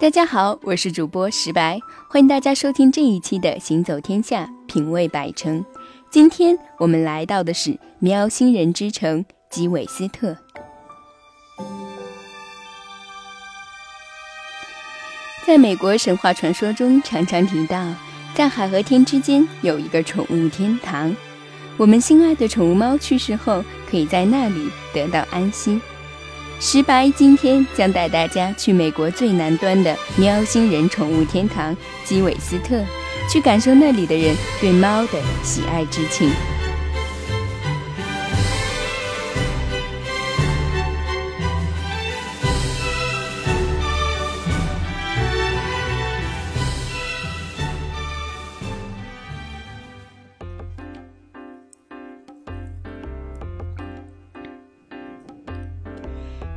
大家好，我是主播石白，欢迎大家收听这一期的《行走天下，品味百城》。今天我们来到的是喵星人之城吉韦斯特。在美国神话传说中，常常提到，在海和天之间有一个宠物天堂，我们心爱的宠物猫去世后，可以在那里得到安息。石白今天将带大家去美国最南端的喵星人宠物天堂基韦斯特，去感受那里的人对猫的喜爱之情。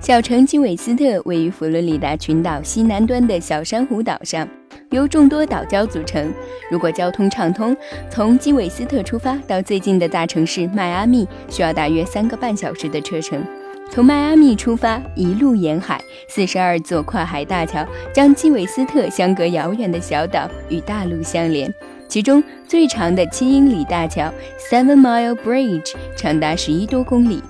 小城基韦斯特位于佛罗里达群岛西南端的小珊瑚岛上，由众多岛礁组成。如果交通畅通，从基韦斯特出发到最近的大城市迈阿密，需要大约三个半小时的车程。从迈阿密出发，一路沿海，四十二座跨海大桥将基韦斯特相隔遥远的小岛与大陆相连。其中最长的七英里大桥 （Seven Mile Bridge） 长达十一多公里。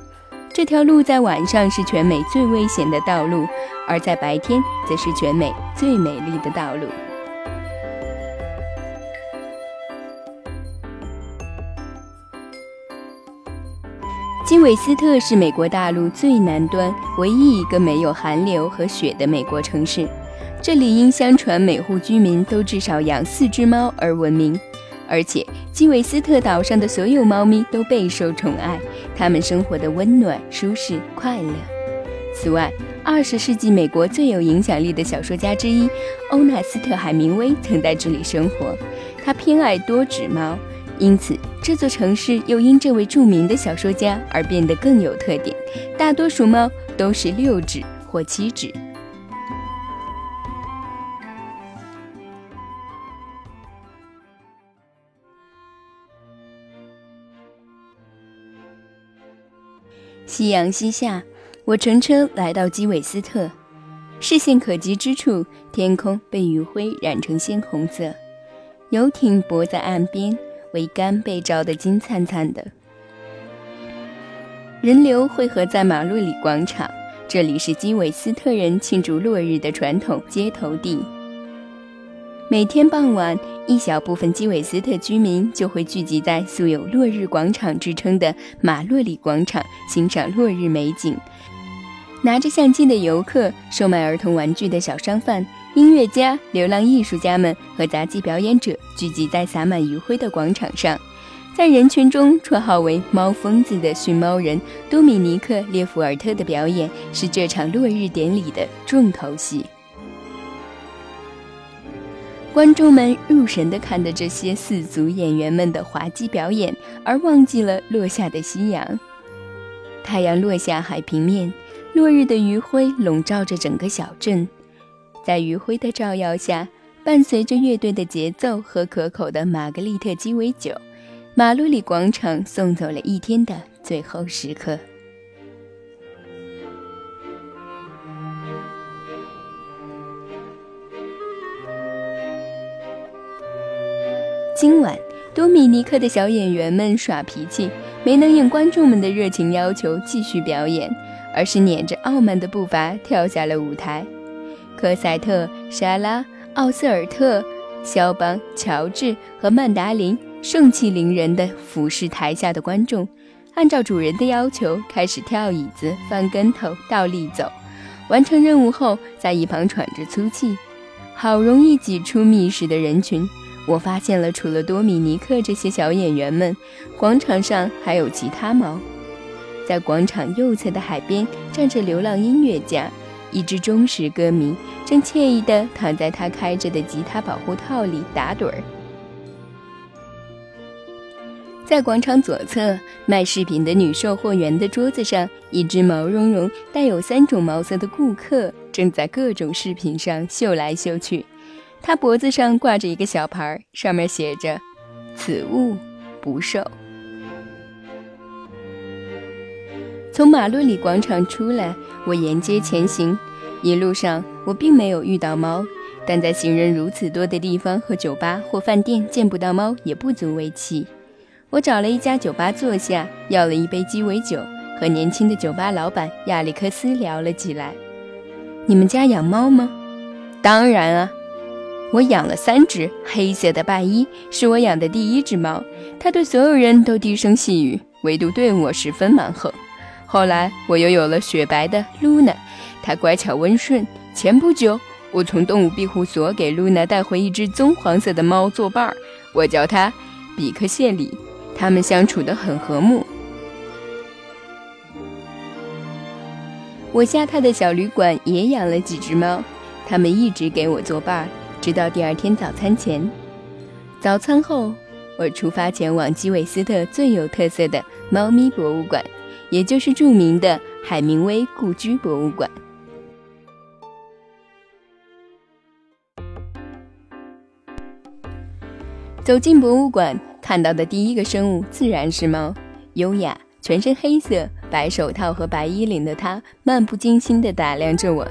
这条路在晚上是全美最危险的道路，而在白天则是全美最美丽的道路。基韦斯特是美国大陆最南端唯一一个没有寒流和雪的美国城市，这里因相传每户居民都至少养四只猫而闻名。而且，基韦斯特岛上的所有猫咪都备受宠爱，它们生活的温暖、舒适、快乐。此外，二十世纪美国最有影响力的小说家之一欧纳斯特·海明威曾在这里生活。他偏爱多指猫，因此这座城市又因这位著名的小说家而变得更有特点。大多数猫都是六指或七指。夕阳西下，我乘车来到基韦斯特。视线可及之处，天空被余晖染成鲜红色，游艇泊在岸边，桅杆被照得金灿灿的。人流汇合在马路里广场，这里是基韦斯特人庆祝落日的传统接头地。每天傍晚，一小部分基韦斯特居民就会聚集在素有“落日广场”之称的马洛里广场，欣赏落日美景。拿着相机的游客、售卖儿童玩具的小商贩、音乐家、流浪艺术家们和杂技表演者聚集在洒满余晖的广场上。在人群中，绰号为“猫疯子”的驯猫人多米尼克·列弗尔特的表演是这场落日典礼的重头戏。观众们入神地看着这些四足演员们的滑稽表演，而忘记了落下的夕阳。太阳落下海平面，落日的余晖笼罩着整个小镇。在余晖的照耀下，伴随着乐队的节奏和可口的玛格丽特鸡尾酒，马路里广场送走了一天的最后时刻。今晚，多米尼克的小演员们耍脾气，没能应观众们的热情要求继续表演，而是撵着傲慢的步伐跳下了舞台。科赛特、莎拉、奥斯尔特、肖邦、乔治和曼达林盛气凌人地俯视台下的观众，按照主人的要求开始跳椅子、翻跟头、倒立走。完成任务后，在一旁喘着粗气，好容易挤出密室的人群。我发现了，除了多米尼克这些小演员们，广场上还有其他猫。在广场右侧的海边站着流浪音乐家，一只忠实歌迷正惬意地躺在他开着的吉他保护套里打盹儿。在广场左侧卖饰品的女售货员的桌子上，一只毛茸茸、带有三种毛色的顾客正在各种饰品上嗅来嗅去。他脖子上挂着一个小牌，上面写着“此物不售”。从马洛里广场出来，我沿街前行。一路上，我并没有遇到猫，但在行人如此多的地方和酒吧或饭店见不到猫也不足为奇。我找了一家酒吧坐下，要了一杯鸡尾酒，和年轻的酒吧老板亚历克斯聊了起来。你们家养猫吗？当然啊，我养了三只。黑色的拜伊是我养的第一只猫，它对所有人都低声细语，唯独对我十分蛮横。后来我又有了雪白的露娜，它乖巧温顺。前不久。我从动物庇护所给露娜带回一只棕黄色的猫作伴儿，我叫它比克谢里，它们相处得很和睦。我下榻的小旅馆也养了几只猫，它们一直给我作伴儿，直到第二天早餐前。早餐后，我出发前往基韦斯特最有特色的猫咪博物馆，也就是著名的海明威故居博物馆。走进博物馆，看到的第一个生物自然是猫。优雅、全身黑色、白手套和白衣领的它，漫不经心地打量着我。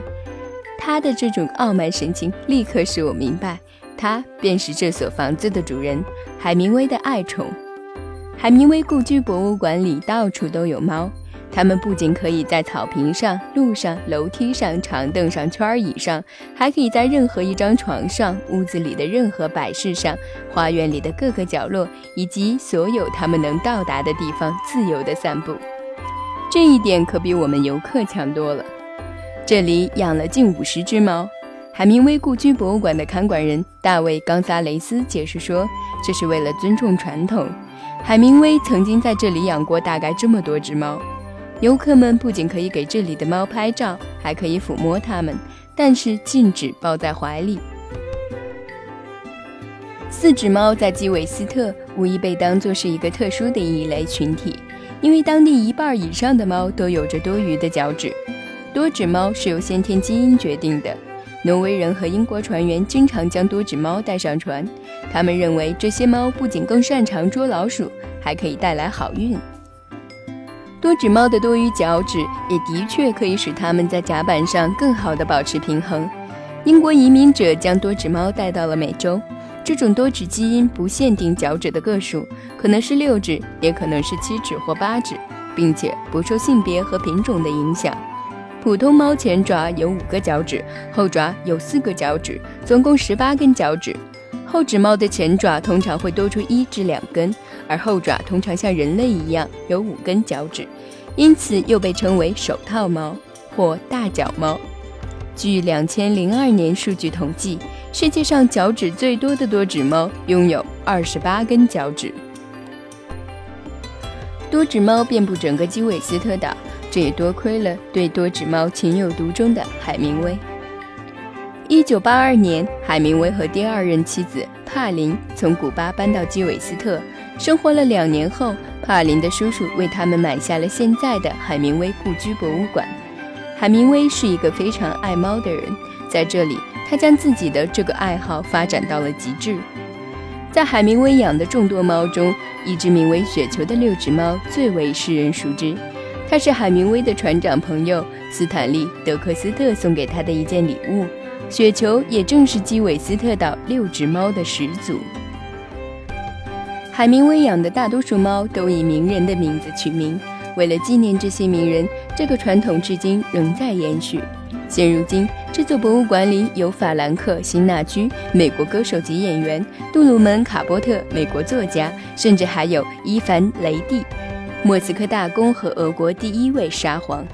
他的这种傲慢神情，立刻使我明白，他便是这所房子的主人——海明威的爱宠。海明威故居博物馆里到处都有猫。它们不仅可以在草坪上、路上、楼梯上、长凳上、圈椅上，还可以在任何一张床上、屋子里的任何摆饰上、花园里的各个角落，以及所有它们能到达的地方自由地散步。这一点可比我们游客强多了。这里养了近五十只猫。海明威故居博物馆的看管人大卫·冈萨雷斯解释说：“这是为了尊重传统。海明威曾经在这里养过大概这么多只猫。”游客们不仅可以给这里的猫拍照，还可以抚摸它们，但是禁止抱在怀里。四指猫在基韦斯特无疑被当作是一个特殊的异类群体，因为当地一半以上的猫都有着多余的脚趾。多指猫是由先天基因决定的。挪威人和英国船员经常将多指猫带上船，他们认为这些猫不仅更擅长捉老鼠，还可以带来好运。多指猫的多余脚趾也的确可以使它们在甲板上更好地保持平衡。英国移民者将多指猫带到了美洲。这种多指基因不限定脚趾的个数，可能是六指，也可能是七指或八指，并且不受性别和品种的影响。普通猫前爪有五个脚趾，后爪有四个脚趾，总共十八根脚趾。后指猫的前爪通常会多出一至两根。而后爪通常像人类一样有五根脚趾，因此又被称为手套猫或大脚猫。据两千零二年数据统计，世界上脚趾最多的多指猫拥有二十八根脚趾。多指猫遍布整个基韦斯特岛，这也多亏了对多指猫情有独钟的海明威。一九八二年，海明威和第二任妻子帕林从古巴搬到基韦斯特。生活了两年后，帕林的叔叔为他们买下了现在的海明威故居博物馆。海明威是一个非常爱猫的人，在这里，他将自己的这个爱好发展到了极致。在海明威养的众多猫中，一只名为雪球的六指猫最为世人熟知。它是海明威的船长朋友斯坦利·德克斯特送给他的一件礼物。雪球也正是基韦斯特岛六只猫的始祖。海明威养的大多数猫都以名人的名字取名，为了纪念这些名人，这个传统至今仍在延续。现如今，这座博物馆里有法兰克·辛纳居，美国歌手及演员；杜鲁门·卡波特，美国作家，甚至还有伊凡·雷蒂，莫斯科大公和俄国第一位沙皇。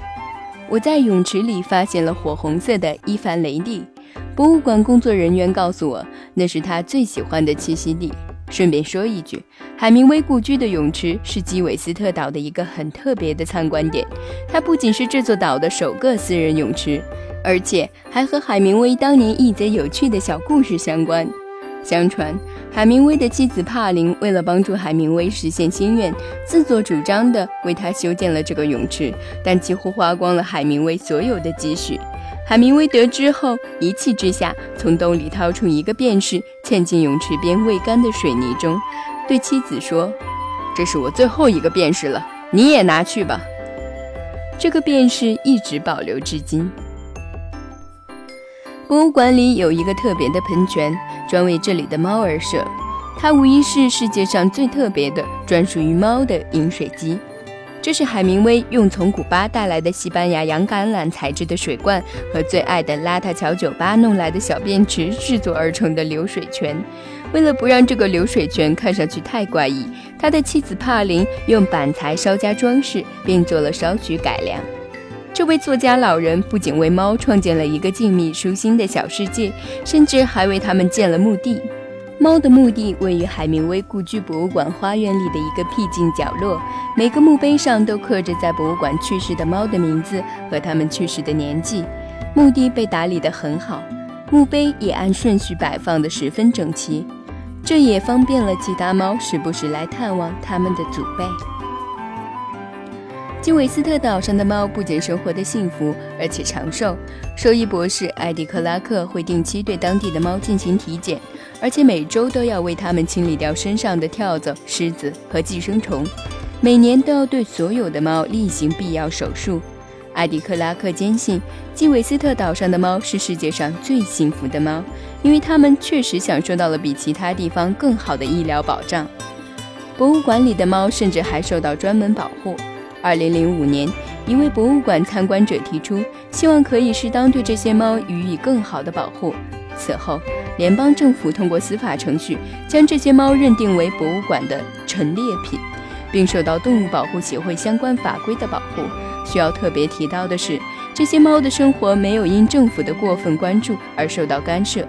我在泳池里发现了火红色的伊凡·雷帝，博物馆工作人员告诉我，那是他最喜欢的栖息地。顺便说一句，海明威故居的泳池是基韦斯特岛的一个很特别的参观点。它不仅是这座岛的首个私人泳池，而且还和海明威当年一则有趣的小故事相关。相传，海明威的妻子帕林为了帮助海明威实现心愿，自作主张地为他修建了这个泳池，但几乎花光了海明威所有的积蓄。海明威得知后，一气之下从兜里掏出一个便士，嵌进泳池边未干的水泥中，对妻子说：“这是我最后一个便士了，你也拿去吧。”这个便士一直保留至今。博物馆里有一个特别的喷泉，专为这里的猫而设。它无疑是世界上最特别的、专属于猫的饮水机。这是海明威用从古巴带来的西班牙洋橄榄材质的水罐和最爱的邋遢桥酒吧弄来的小便池制作而成的流水泉。为了不让这个流水泉看上去太怪异，他的妻子帕林用板材稍加装饰，并做了少许改良。这位作家老人不仅为猫创建了一个静谧舒心的小世界，甚至还为他们建了墓地。猫的墓地位于海明威故居博物馆花园里的一个僻静角落，每个墓碑上都刻着在博物馆去世的猫的名字和它们去世的年纪。墓地被打理得很好，墓碑也按顺序摆放得十分整齐，这也方便了其他猫时不时来探望它们的祖辈。基韦斯特岛上的猫不仅生活的幸福，而且长寿。兽医博士艾迪克拉克会定期对当地的猫进行体检，而且每周都要为它们清理掉身上的跳蚤、虱子和寄生虫。每年都要对所有的猫例行必要手术。艾迪克拉克坚信，基韦斯特岛上的猫是世界上最幸福的猫，因为它们确实享受到了比其他地方更好的医疗保障。博物馆里的猫甚至还受到专门保护。二零零五年，一位博物馆参观者提出，希望可以适当对这些猫予以更好的保护。此后，联邦政府通过司法程序将这些猫认定为博物馆的陈列品，并受到动物保护协会相关法规的保护。需要特别提到的是，这些猫的生活没有因政府的过分关注而受到干涉，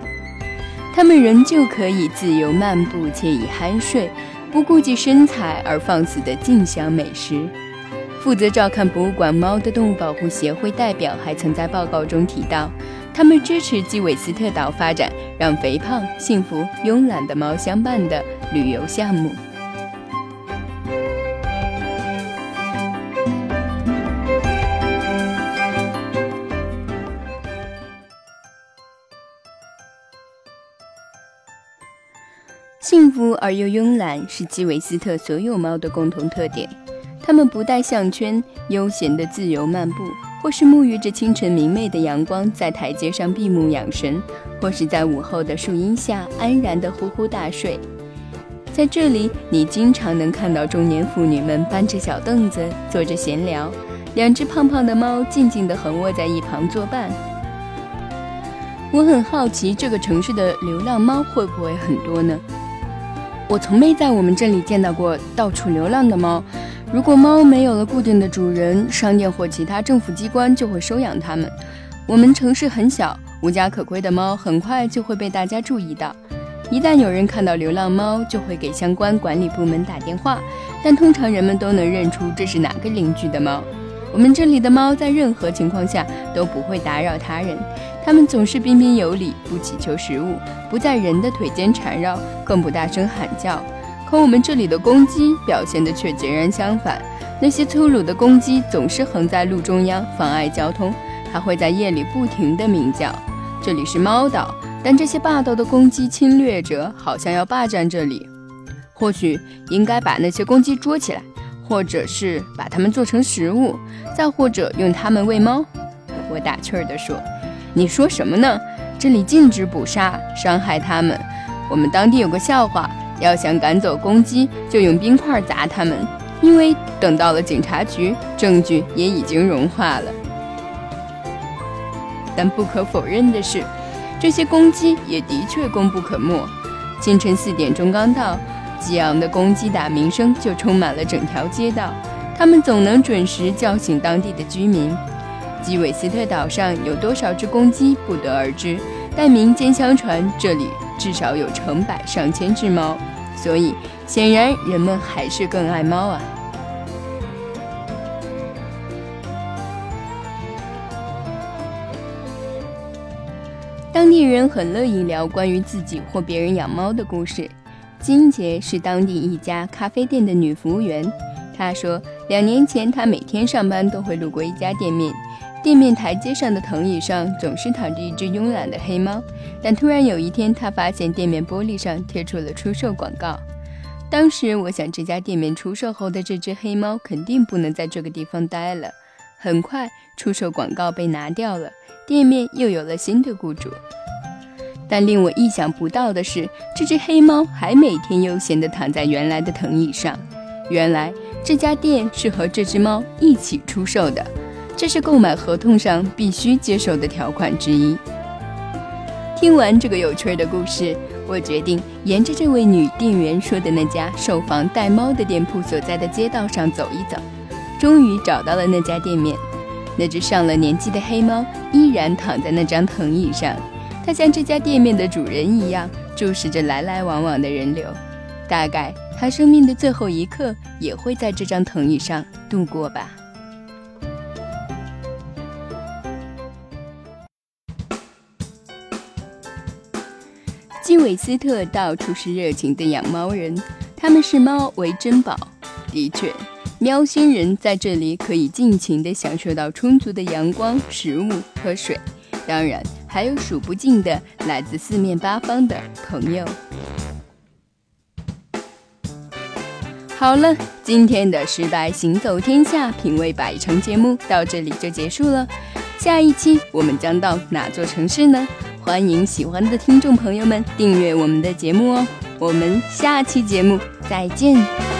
它们仍旧可以自由漫步、且以酣睡，不顾及身材而放肆地尽享美食。负责照看博物馆猫的动物保护协会代表还曾在报告中提到，他们支持基韦斯特岛发展让肥胖、幸福、慵懒的猫相伴的旅游项目。幸福而又慵懒是基韦斯特所有猫的共同特点。它们不戴项圈，悠闲地自由漫步，或是沐浴着清晨明媚的阳光，在台阶上闭目养神，或是在午后的树荫下安然地呼呼大睡。在这里，你经常能看到中年妇女们搬着小凳子坐着闲聊，两只胖胖的猫静静地横卧在一旁作伴。我很好奇，这个城市的流浪猫会不会很多呢？我从没在我们这里见到过到处流浪的猫。如果猫没有了固定的主人，商店或其他政府机关就会收养它们。我们城市很小，无家可归的猫很快就会被大家注意到。一旦有人看到流浪猫，就会给相关管理部门打电话，但通常人们都能认出这是哪个邻居的猫。我们这里的猫在任何情况下都不会打扰他人，它们总是彬彬有礼，不乞求食物，不在人的腿间缠绕，更不大声喊叫。可我们这里的公鸡表现的却截然相反，那些粗鲁的公鸡总是横在路中央，妨碍交通，还会在夜里不停地鸣叫。这里是猫岛，但这些霸道的公鸡侵略者好像要霸占这里。或许应该把那些公鸡捉起来，或者是把它们做成食物，再或者用它们喂猫。我打趣儿地说：“你说什么呢？这里禁止捕杀，伤害它们。我们当地有个笑话。”要想赶走公鸡，就用冰块砸它们，因为等到了警察局，证据也已经融化了。但不可否认的是，这些公鸡也的确功不可没。清晨四点钟刚到，激昂的公鸡打鸣声就充满了整条街道，它们总能准时叫醒当地的居民。基韦斯特岛上有多少只公鸡不得而知，但民间相传这里。至少有成百上千只猫，所以显然人们还是更爱猫啊。当地人很乐意聊关于自己或别人养猫的故事。金杰是当地一家咖啡店的女服务员，她说，两年前她每天上班都会路过一家店面。店面台阶上的藤椅上总是躺着一只慵懒的黑猫，但突然有一天，他发现店面玻璃上贴出了出售广告。当时我想，这家店面出售后的这只黑猫肯定不能在这个地方待了。很快，出售广告被拿掉了，店面又有了新的雇主。但令我意想不到的是，这只黑猫还每天悠闲地躺在原来的藤椅上。原来这家店是和这只猫一起出售的，这是购买合同上必须接受的条款之一。听完这个有趣的故事，我决定沿着这位女店员说的那家售房带猫的店铺所在的街道上走一走。终于找到了那家店面，那只上了年纪的黑猫依然躺在那张藤椅上。它像这家店面的主人一样，注视着来来往往的人流。大概它生命的最后一刻也会在这张藤椅上度过吧。基韦斯特到处是热情的养猫人，他们视猫为珍宝。的确。喵星人在这里可以尽情地享受到充足的阳光、食物和水，当然还有数不尽的来自四面八方的朋友。好了，今天的失败行走天下品味百城节目到这里就结束了。下一期我们将到哪座城市呢？欢迎喜欢的听众朋友们订阅我们的节目哦。我们下期节目再见。